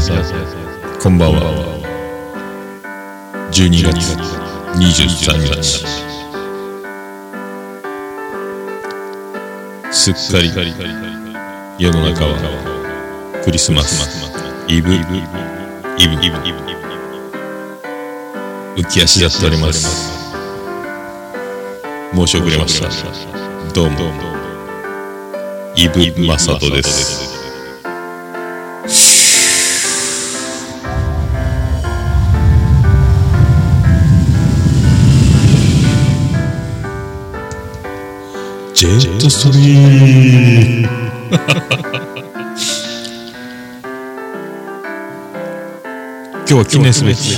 さんこんばんは。12月23日。すっかり世の中はクリスマスイブイブ。浮き足立っております。申し遅れました。どうも。イブマサトです。ットストリーム今日は記念すべき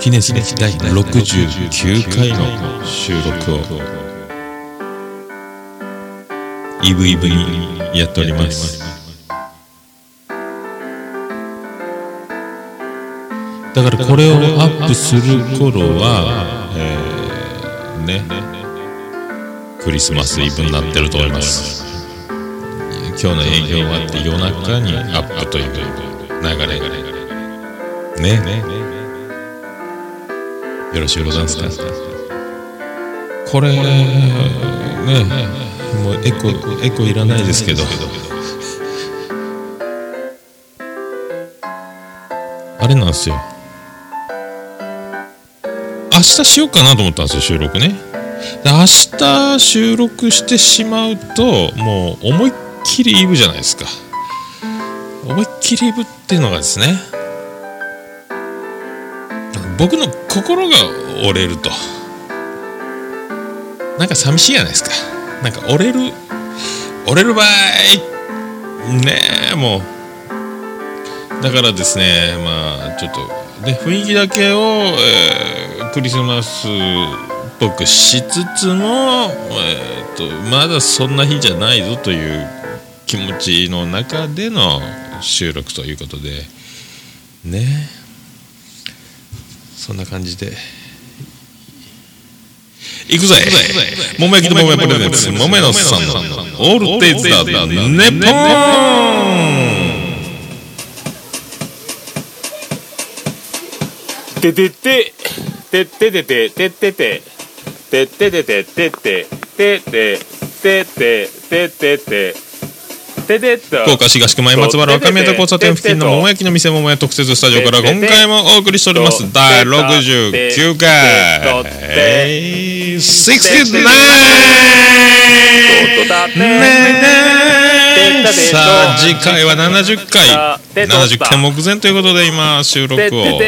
記念すべき第69回の収録をイブイブにやっておりますだからこれをアップする頃は、えー、ねクリスマスイブになってると思います。今日の営業終わって夜中にアップという流れね。よろしゅうございますか？これねもうエコエコいらないですけど。あれなんですよ。明日しようかなと思ったんですよ収録ね。で明日収録してしまうともう思いっきりイブじゃないですか。思いっきりイブっていうのがですね僕の心が折れると。なんか寂しいじゃないですか。なんか折れる折れる場合ねえもう。だからですねまあちょっとね雰囲気だけを、えー、クリスマスぽくしつつも、えーと、まだそんな日じゃないぞという気持ちの中での収録ということでね。そんな感じで。いくぜ。桃焼きと桃焼きプレゼンツ。桃のさんのオールテイズだだネポーンてててててててててて。てってててててててててててて福岡市東区前松原若宮田交差点付近の桃焼きの店桃屋特設スタジオから今回もお送りしております。第69回。69さあ次回は70回。70回目前ということで今収録を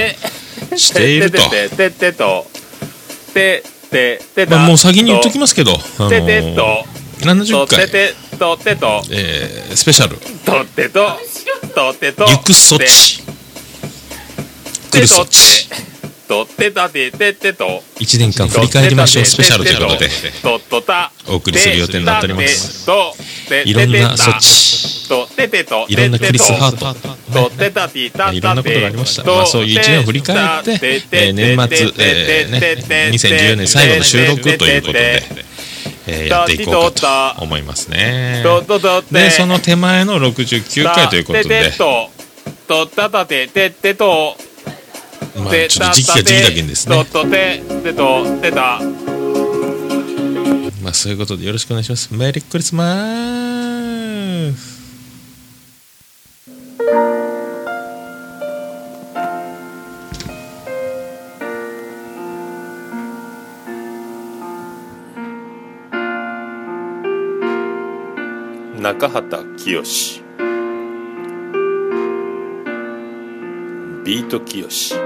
していると。ててまあ、もう先に言っときますけど、あのー、ててと70回ててとてと、えー、スペシャル。とてと。とてと。行くそっち。来るそっちとてたてててと。1年間振り返りましょう。スペシャルということで。お送りする予定になっております。いろんなそっち。いろんなクリスハート、いろんなことがありました、まあ、そういう1年を振り返って、えー、年末、えーね、2014年最後の収録ということで。えー、やっていこうかと思いますね。で、その手前の69回ということで。まあ、ちょっと時期が時期だけですね。まあ、そういうことでよろしくお願いします。メリークリスマス中畑清ビート清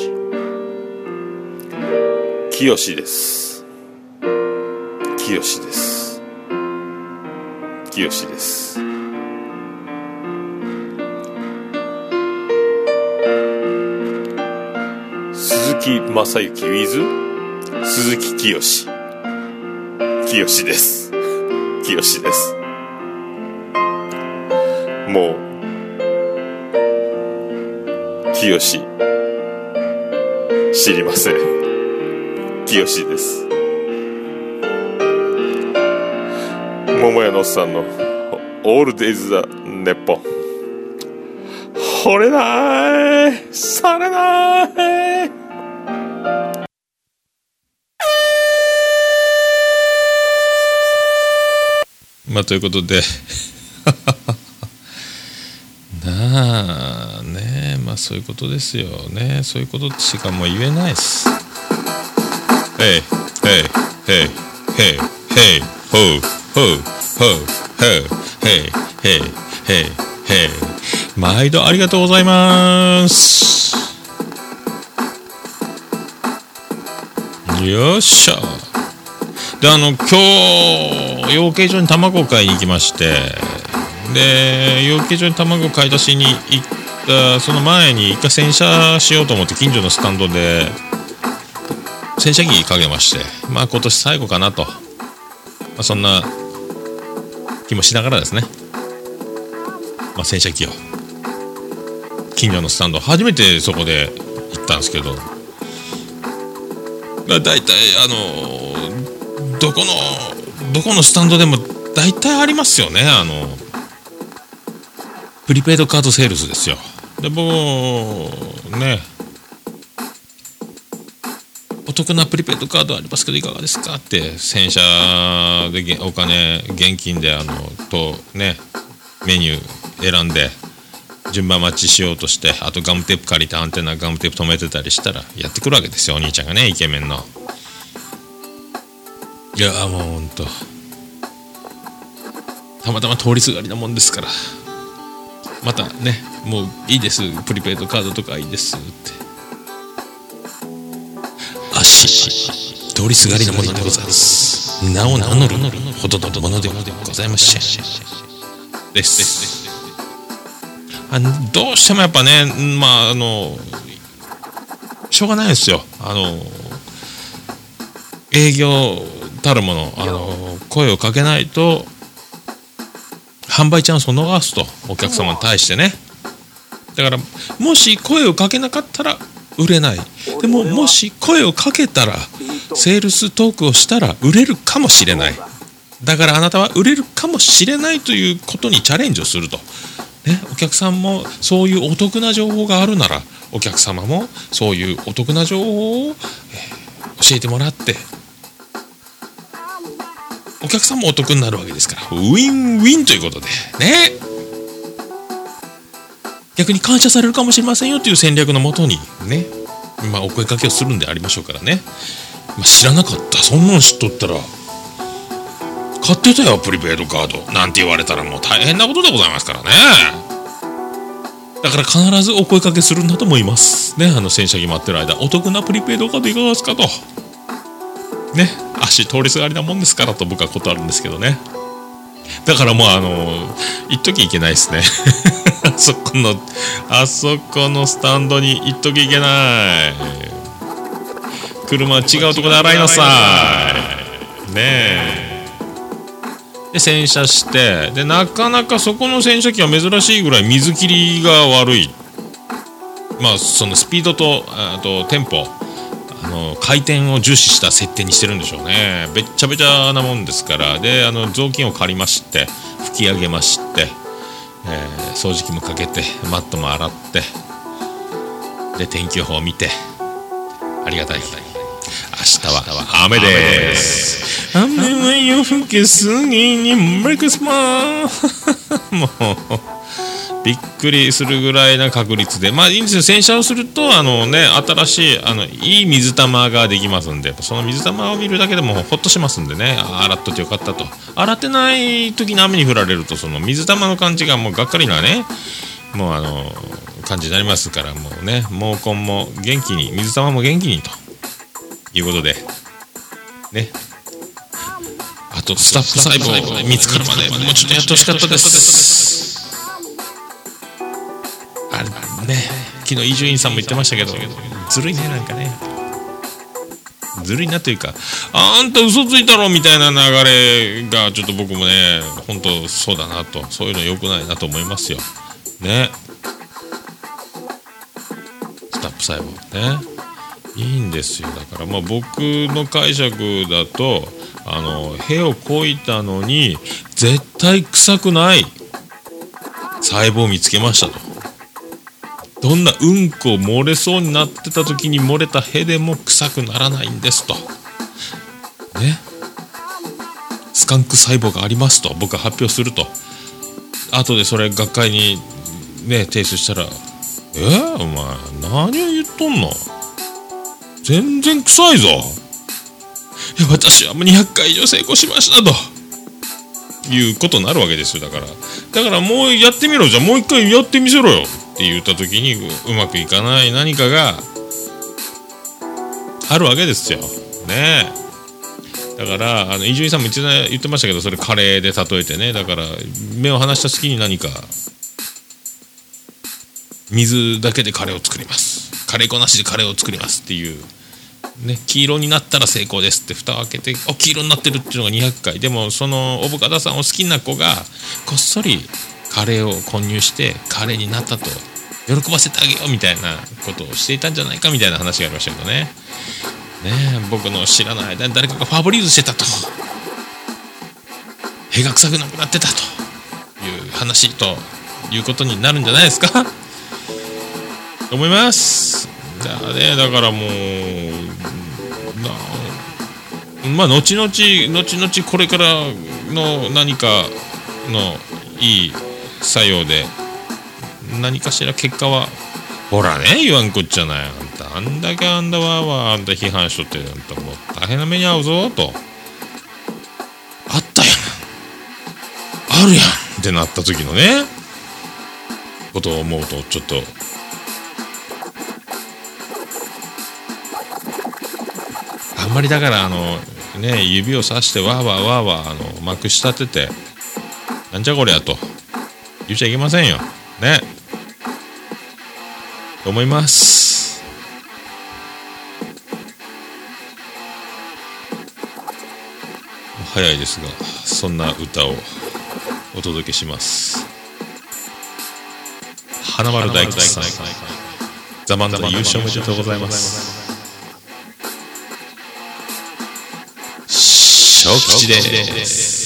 清です。清です。清です。鈴木正幸 with 鈴木清清です。清です。もう清知りません。清です。桃屋のおっさんの「オールデイズ・ザ・ネッポ。ン」惚れない。されない。まあということで。なあねまあそういうことですよね。そういうことしかもう言えないっす。へいへいへいほうほうほうほうへいへいへい毎度ありがとうございます。よっしゃ。であの今日養鶏場に卵を買いに行きまして。で養鶏場に卵を買い出しに行ったその前に一回洗車しようと思って近所のスタンドで洗車機かけましてまあ今年最後かなと、まあ、そんな気もしながらですね、まあ、洗車機を近所のスタンド初めてそこで行ったんですけど。だいたいあのどこのどこのスタンドでも大体ありますよね。あのプリペイドカードセールスですよ。でもね。得なプリペイドカードありますけどいかがですか？って洗車でお金現金であのとねメニュー選んで順番待ちしようとしてあとガムテープ借りてアンテナガムテープ止めてたりしたらやってくるわけですよお兄ちゃんがねイケメンの。いやもうほんと。たまたま通りすがりなもんですから。またねもういいです。プリペイドカードとかいいですって。し通りすがりのものでございます。名を名乗るほどのものでございませんです。あどうしてもやっぱねまああのしょうがないですよ。あの営業たるものあの声をかけないと販売チャンスを逃すとお客様に対してね。だからもし声をかけなかったら売れない。でももし声をかけたらセールストークをしたら売れるかもしれない。だからあなたは売れるかもしれないということにチャレンジをすると。ね、お客さんもそういうお得な情報があるならお客様もそういうお得な情報を、え、教えてもらって。お客さんもお得になるわけですから。ウィンウィンということで。ね。逆に感謝されるかもしれませんよという戦略のもとにねまあお声かけをするんでありましょうからね、まあ、知らなかったそんなの知っとったら買ってたよプリペイドカード。なんて言われたらもう大変なことでございますからね。だから必ずお声かけするんだと思いますね。あの洗車機待ってる間。お得なプリペイドカードいかがですかと。ね。足通りすがりなもんですからと僕は断るんですけどね。だからもうあの一時いけないですね。あそこのあそこのスタンドに一時いけない。車は違うとこで洗いなさい。ねえ。で洗車して。でなかなかそこの洗車機は珍しいぐらい水切りが悪い。まあそのスピードとあとテンポ。あの回転を重視した設定にしてるんでしょうね。べっちゃべちゃなもんですから。であの雑巾を借りまして拭き上げまして、えー、掃除機もかけてマットも洗ってで天気予報を見てありがたい明日は雨です。雨は夜更けすぎにブレックスマンもう。びっくりするぐらいな確率で。まあいいんですよ洗車をするとあのね新しいあのいい水玉ができますんでその水玉を見るだけでもほっとしますんでね。洗っとってよかったと。洗ってない時に雨に降られるとその水玉の感じがもうがっかりなねもうあの感じになりますからもうね毛根も元気に水玉も元気にと。いうことで。ね。あとスタッフ細胞見つかるまでもうちょっとやってほしかったです。あね。昨日伊集院さんも言ってましたけど。ずるいねなんかね。ずるいなというか。あんた嘘ついたろみたいな流れがちょっと僕もね本当そうだなと。そういうの良くないなと思いますよ。ね。スタップ細胞ね。いいんですよ。だからまあ僕の解釈だとあの屁をこいたのに絶対臭くない細胞を見つけましたと。どんなうんこ漏れそうになってた時に漏れた屁でも臭くならないんですと。ね。スカンク細胞がありますと僕は発表すると。後でそれ学会にね提出したら「えー、お前何を言っとんの？全然臭いぞいや私はもう200回以上成功しましたということになるわけですよだから。だからもうやってみろ。じゃあもう一回やってみせろよ。って言った時にうまくいかない何かがあるわけですよ。ねだから伊集院さんも一度言ってましたけどそれカレーで例えてね。だから目を離した隙に何か水だけでカレーを作ります。カレー粉なしでカレーを作りますっていうね、黄色になったら成功ですって蓋を開けてお黄色になってるっていうのが200回。でもそのおぶかたさんを好きな子がこっそりカレーを混入してカレーになったと。喜ばせてあげようみたいなことをしていたんじゃないかみたいな話がありましたけどね。ね僕の知らない間に誰かがファブリーズしてたと。屁が臭くなくなってたという話ということになるんじゃないですか。と思います。だねだからもうまあ後々後々これからの何かのいい作用で。何かしら結果は。ほらね。言わんこっちゃない。あんた。あんだけあんだわーわーあんた批判しとってあんたもう大変な目に遭うぞと。あったやん。あるやん。ってなった時のね。ことを思うとちょっと。あんまりだからあのね指をさしてわーわーわーわーあのまくし立てて。なんじゃこりゃと言っちゃいけませんよ。ね。と思います。早いですがそんな歌をお届けします。花丸大吉さんザ・マンザ優勝おめでとうございます。小吉です。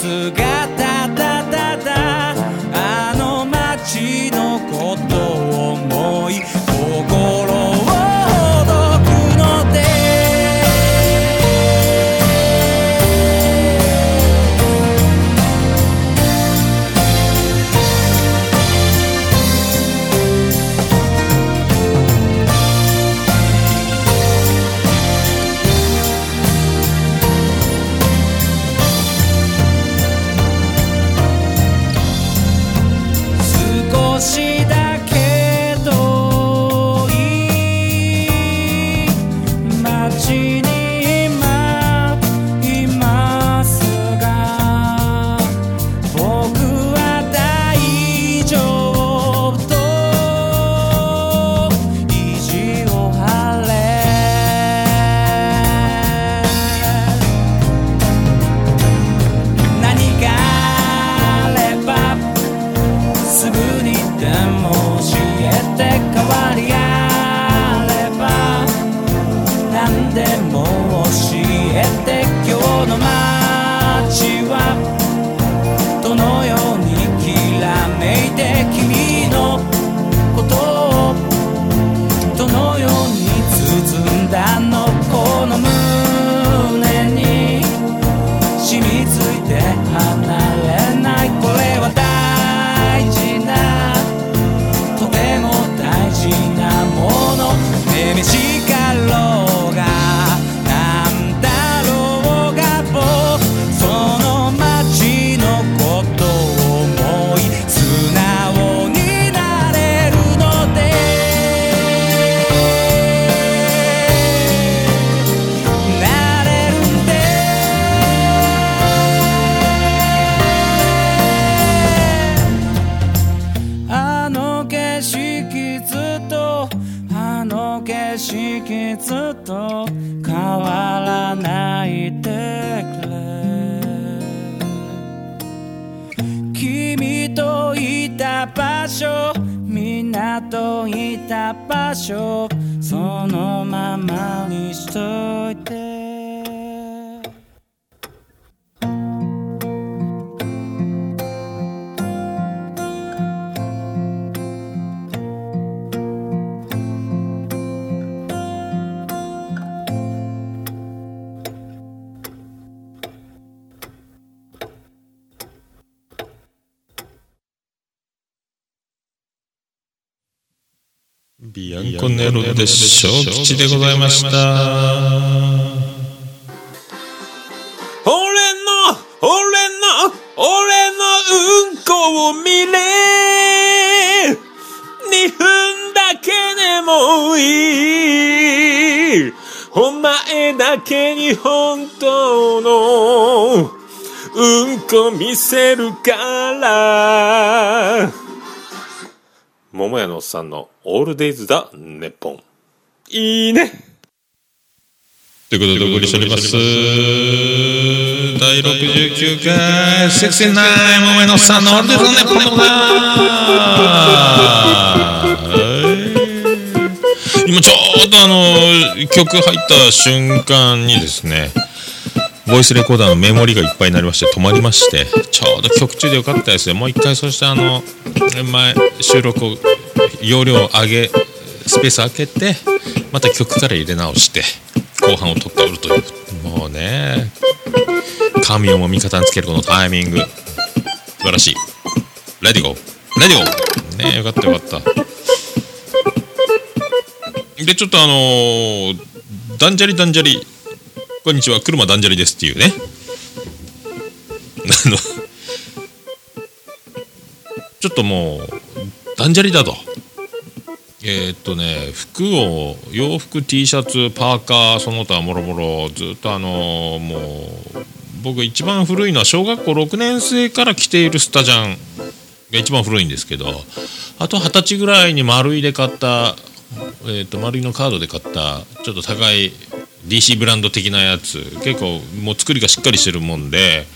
姿そのままにしといて。で小吉でございました。俺の、俺の、俺のうんこを見れ。二分だけでもいい。お前だけに本当のうんこ見せるから。桃屋のおっさんのオールデイズだ、ネッポン。いいね。ということでお送りしております。第69回、セクシーナイム目のさんのオールデイズザネッポンド今ちょうどあの、曲入った瞬間にですね、ボイスレコーダーのメモリがいっぱいになりまして止まりましてちょうど曲中でよかったですよもう一回そしてあの前収録を容量を上げスペース開けてまた曲から入れ直して後半を取っておるという。もうね神をも味方につけるこのタイミング。素晴らしい。 Ready go ready go ねよかったよかった。でちょっとあのー、ダンジャリダンジャリこんにちは。車ダンジャリですっていうね。あのちょっともうダンジャリだと。えー、っとね服を洋服 T シャツパーカーその他もろもろずっとあのー、もう僕一番古いのは小学校6年生から着ているスタジャンが一番古いんですけどあと二十歳ぐらいに丸いで買った、えー、っと丸いのカードで買ったちょっと高い DC ブランド的なやつ。結構もう作りがしっかりしてるもんで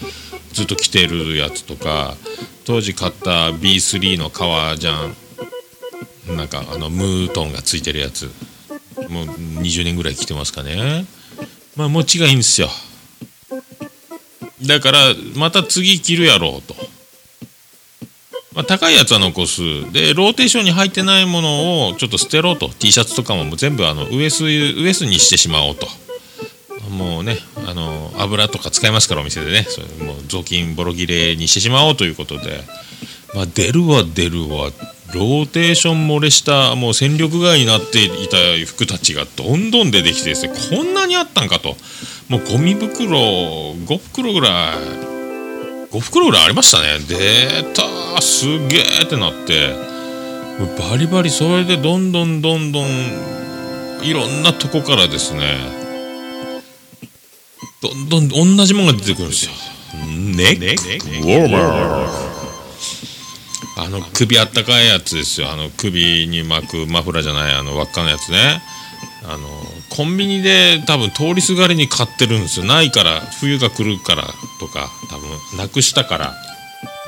ずっと着てるやつとか。当時買った B3 の革ジャン。なんかあのムートンがついてるやつ。もう20年ぐらい着てますかね。まあ持ちがいいんですよ。だからまた次着るやろうと、まあ、高いやつは残す。でローテーションに入ってないものをちょっと捨てろと。T シャツとかも全部あのウエスウエスにしてしまおうと。もうねあの油とか使いますからお店でね。それもう雑巾ボロ切れにしてしまおうということで。まあ出るわ出るわ。ローテーション漏れしたもう戦力外になっていた服たちがどんどん出てきてですね。こんなにあったんかと。もうゴミ袋5袋ぐらい。5袋ぐらいありましたね。出たすげえってなって。バリバリそれでどんどんどんどんいろんなとこからですね。どんどん同じものが出てくるんですよ。ネックウォーマーあの首あったかいやつですよ。あの首に巻くマフラーじゃないあの輪っかのやつね。あのコンビニで多分通りすがりに買ってるんですよ。ないから冬が来るからとか多分なくしたから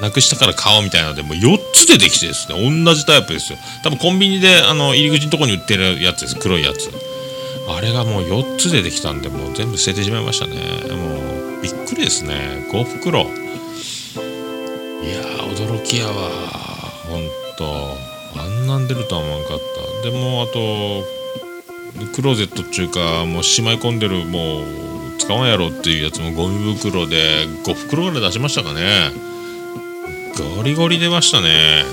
なくしたから買おうみたいなのでもう4つ出てきてですね。同じタイプですよ。多分コンビニであの入り口のとこに売ってるやつです。黒いやつあれがもう4つ出てきたんでもう全部捨ててしまいましたね。もうびっくりですね。5袋。いや驚きやわほんと。あんなん出るとは思わんかった。でもあとクローゼットっちゅうかもうしまい込んでるもう使わんやろっていうやつもゴミ袋で5袋ぐらい出しましたかね。ゴリゴリ出ましたね。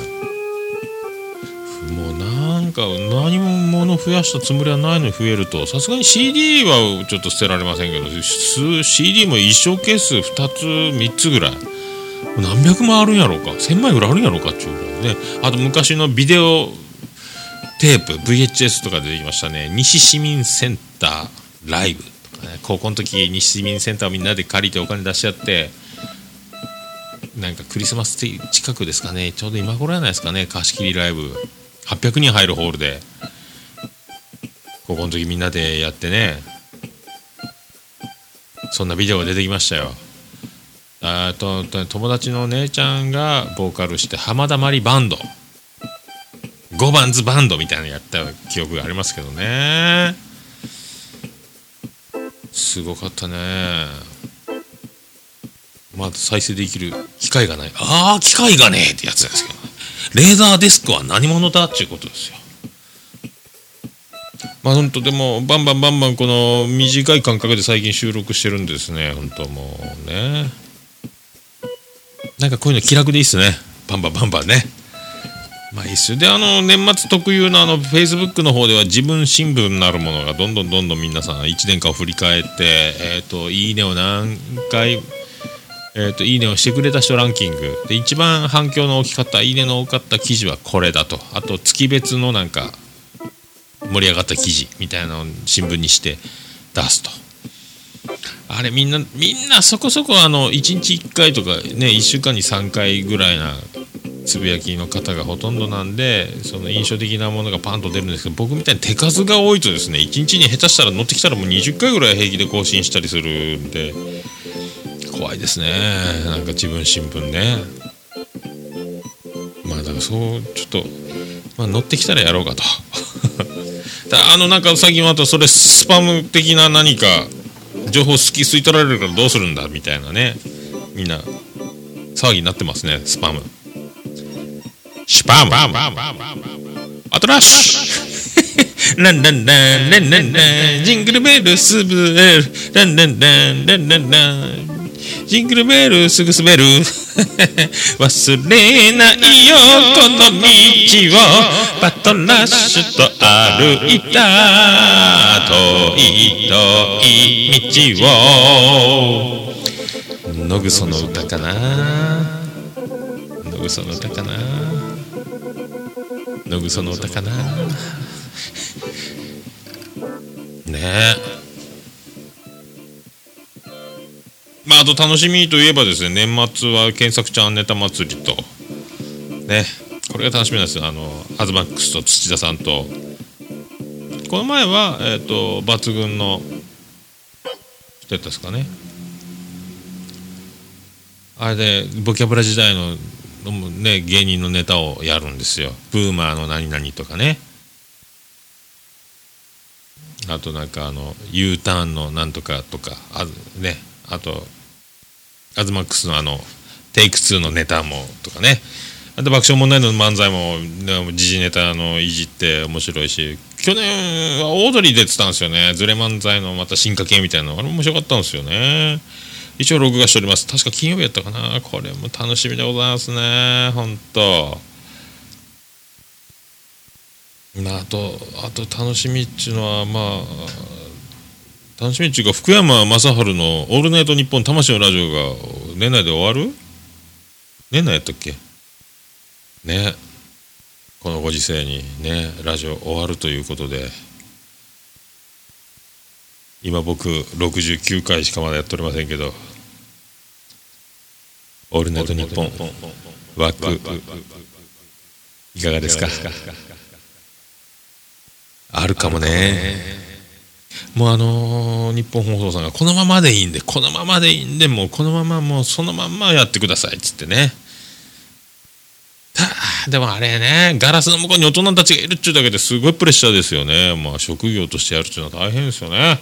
なんか何も物増やしたつもりはないのに増えるとさすがに CD はちょっと捨てられませんけど CD も1小ケース2つ3つぐらい。何百万あるんやろうか。1000枚ぐらいあるんやろうかっていうぐらいね。あと昔のビデオテープ VHS とか出てきましたね。西市民センターライブとかね。高校の時西市民センターをみんなで借りてお金出し合ってなんかクリスマス近くですかね。ちょうど今頃やないですかね。貸し切りライブ。800人入るホールで高校の時みんなでやってねそんなビデオが出てきましたよ。あと友達の姉ちゃんがボーカルして浜田まりバンド。5番ズバンドみたいなのやった記憶がありますけどね。すごかったね。まだ再生できる機械がない。ああ機械がねえってやつですけど、レーザーディスクは何者だっていうことですよ。まあ本当でもバンバンバンバンこの短い間隔で最近収録してるんですね。本当もうね。なんかこういうの気楽でいいっすね。バンバンバンバンね。まあいいっすよ。であの年末特有のあのフェイスブックの方では自分新聞なるものがどんどんどんどん皆さん1年間を振り返ってえっ、ー、といいねを何回えーと、いいねをしてくれた人ランキング。で一番反響の大きかったいいねの多かった記事はこれだと。あと月別のなんか盛り上がった記事みたいなのを新聞にして出すと。あれみんなみんなそこそこあの1日1回とかね1週間に3回ぐらいなつぶやきの方がほとんどなんでその印象的なものがパンと出るんですけど僕みたいに手数が多いとですね1日に下手したら乗ってきたらもう20回ぐらい平気で更新したりするんで怖いですね。なんか自分新聞ね。まあだからそうちょっと、まあ、乗ってきたらやろうかと。あのなんか最近またそれスパム的な何か情報好き吸い取られるからどうするんだみたいなね。みんな騒ぎになってますねスパム。シュパム。アトラッシュ。ランランランランランラン。ジングルベルスブルランランランランランラン。ジングルベルすぐ滑る。忘れないよこの道を。バトラッシュと歩いた遠い遠い道を。野ぐその歌かな。野ぐその歌かな。野ぐその歌かな。ね。えまあ、あと楽しみといえばですね、年末は検索ちゃんネタ祭りと、ね、これが楽しみなんですよ。あの、アズマックスと土田さんと。この前は、えっ、ー、と、抜群の人やったですかね。あれで、ボキャブラ時代の、ね、芸人のネタをやるんですよ。ブーマーの何々とかね。あとなんかあの U ターンのなんとかとかあねあとアズマックスのあのテイク2のネタもとかね。あと爆笑問題の漫才も時事ネタのいじって面白いし。去年はオードリー出てたんですよね。ズレ漫才のまた進化系みたいなの。あれも面白かったんですよね。一応録画しております。確か金曜日やったかな。これも楽しみでございますね。本当。まああとあと楽しみっちゅうのはまあ楽しみっていうか福山雅治の「オールナイトニッポン魂のラジオ」が年内で終わる？年内やったっけ？ね。このご時世にねラジオ終わるということで。今僕69回しかまだやっておりませんけど「オールナイトニッポン」枠いかがですか？あるかもねもうあのー、日本放送さんがこのままでいいんでこのままでいいんでもうこのままもうそのまんまやってくださいっつってねでもあれね、ガラスの向こうに大人たちがいるっちゅうだけですごいプレッシャーですよね。まあ職業としてやるっていうのは大変ですよね。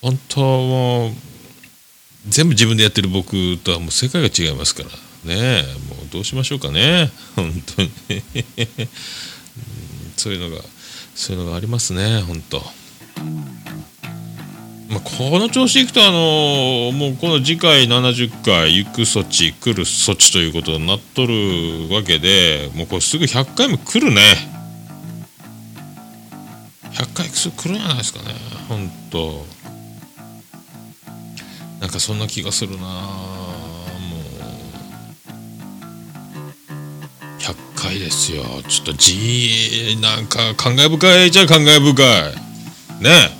本当もう、全部自分でやってる僕とはもう世界が違いますからね。もうどうしましょうかね。本当に そういうのが、そういうのがありますね、本当。まあ、この調子いくと、あのもうこの次回70回行く措置来る措置ということになっとるわけでもうこれすぐ100回も来るね。100回すぐ来るんじゃないですかね本当。なんかそんな気がするな。もう100回ですよ。ちょっとじなんか感慨深いじゃ感慨深い。ね。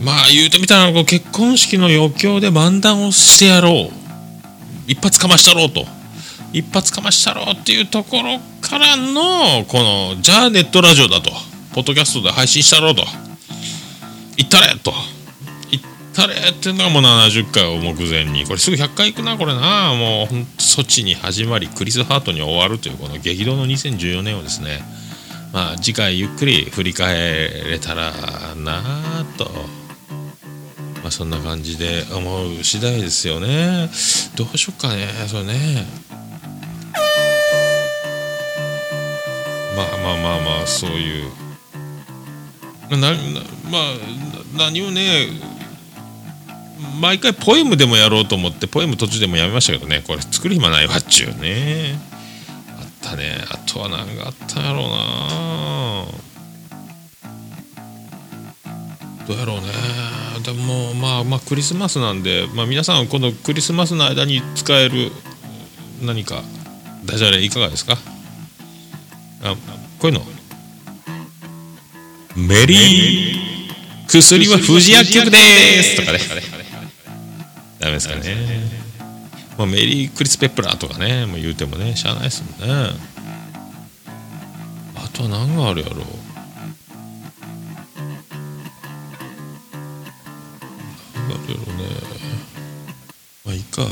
まあ言うてみたらこう結婚式の余興で漫談をしてやろう。一発かましたろうと。一発かましたろうっていうところからのこのじゃあネットラジオだと。ポッドキャストで配信したろうと。言ったれと。言ったれっていうのがもう70回を目前に。これすぐ100回いくなこれな。もうほんと措置に始まりクリス・ハートに終わるというこの激動の2014年をですねまあ次回ゆっくり振り返れたらなと。まあ、そんな感じで思う次第ですよね。どうしよっかね。それね。まあまあまあまあそういう。ななまあ何をね毎回ポエムでもやろうと思ってポエム途中でもやめましたけどね。これ作る暇ないわっちゅうね。ったね。あとは何があったんやろうな。どうやろうね。でもまあまあクリスマスなんで、まあ、皆さんこのクリスマスの間に使える何かダジャレいかがですか？あこういうの？メリー薬は富士薬局です。とかね。ダメですかね、まあ、メリークリス・ペプラーとかねもう言うてもねしゃあないですもんね。あとは何があるやろう。だろうね。まあいいか。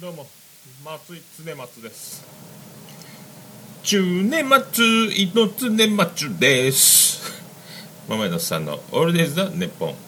どうも松井常松です。中年松井の常松です。桃屋のさんのオールデイズ・ザ・ネッポン。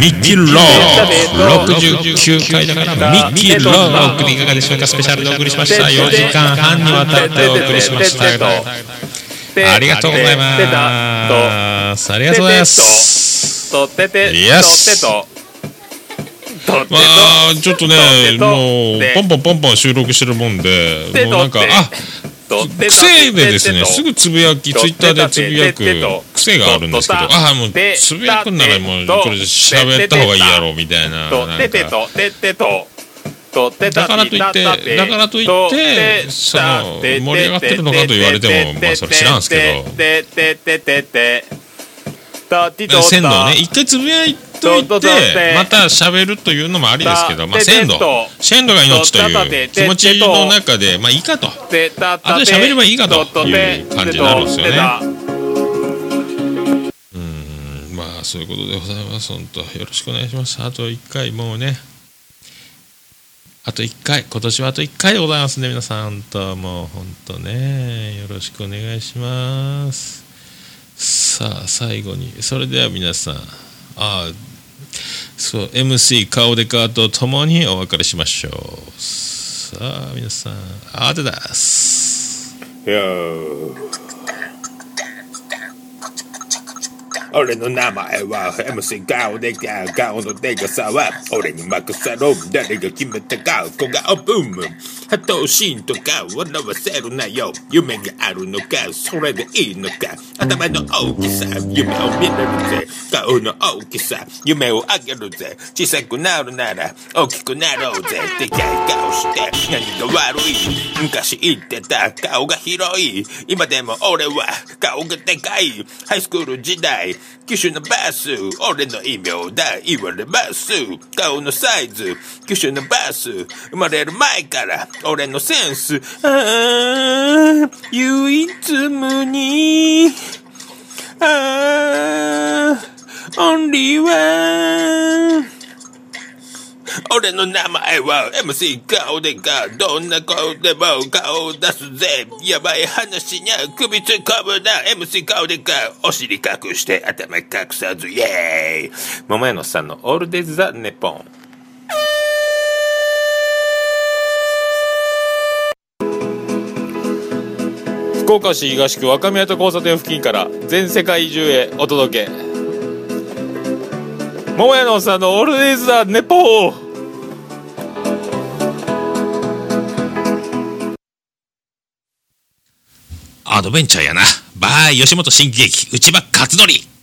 ミッキーロー。69回だからミッキーロー。お送りいかがでしょうかスペシャルでお送りしました4時間半にわたってお送りしましたありがとうございますありがとうございますとててととまあちょっとねもうポンポンポンポン収録してるもんでもうなんかあ癖でですねすぐつぶやきツイッターでつぶやく癖があるんですけどああもうつぶやくんならもうこれ喋った方がいいやろみたいななんか。だからといってだからといってその盛り上がってるのかと言われてもまあそれ知らんすけど鮮度をね一回つぶやいといてまた喋るというのもありですけど、まあ、鮮度。鮮度が命という気持ちの中でまあいいかと。あとで喋ればいいかという感じになるんですよね。うんまあそういうことでございます。本当よろしくお願いします。あと1回もうね。あと1回。今年はあと1回でございますね皆さん。本当もう本当ね。よろしくお願いしますさあ最後に。それでは皆さん。ああそう MC 顔でかとともにお別れしましょう。さあ皆さんあてです。俺の名前は MC 顔でか顔のでかさは俺に任せろ誰が決めたか小顔ブームハトシーンとか笑わせるなよ。夢があるのかそれでいいのか。頭の大きさ夢を見れるぜ。顔の大きさ夢をあげるぜ。小さくなるなら大きくなろうぜ。でかい顔して何が悪い？昔言ってた顔が広い。今でも俺は顔がでかい。ハイスクール時代機種のバス俺の異名だ言われます。顔のサイズ機種のバス生まれる前から俺のセンス。ああ唯一無二。ああオンリーワン俺の名前は MC 顔でかどんな顔でも顔を出すぜ。やばい話にゃ首突っ込むな。MC 顔でかお尻隠して頭隠さず。イエーイ。桃屋のさんのオールデイズ・ザ・ネポン岡市東区若宮と交差点付近から全世界中へお届け桃屋のさんのオールデイズ・ザ・ネポーアドベンチャーやな。バーイ吉本新喜劇、内場勝則。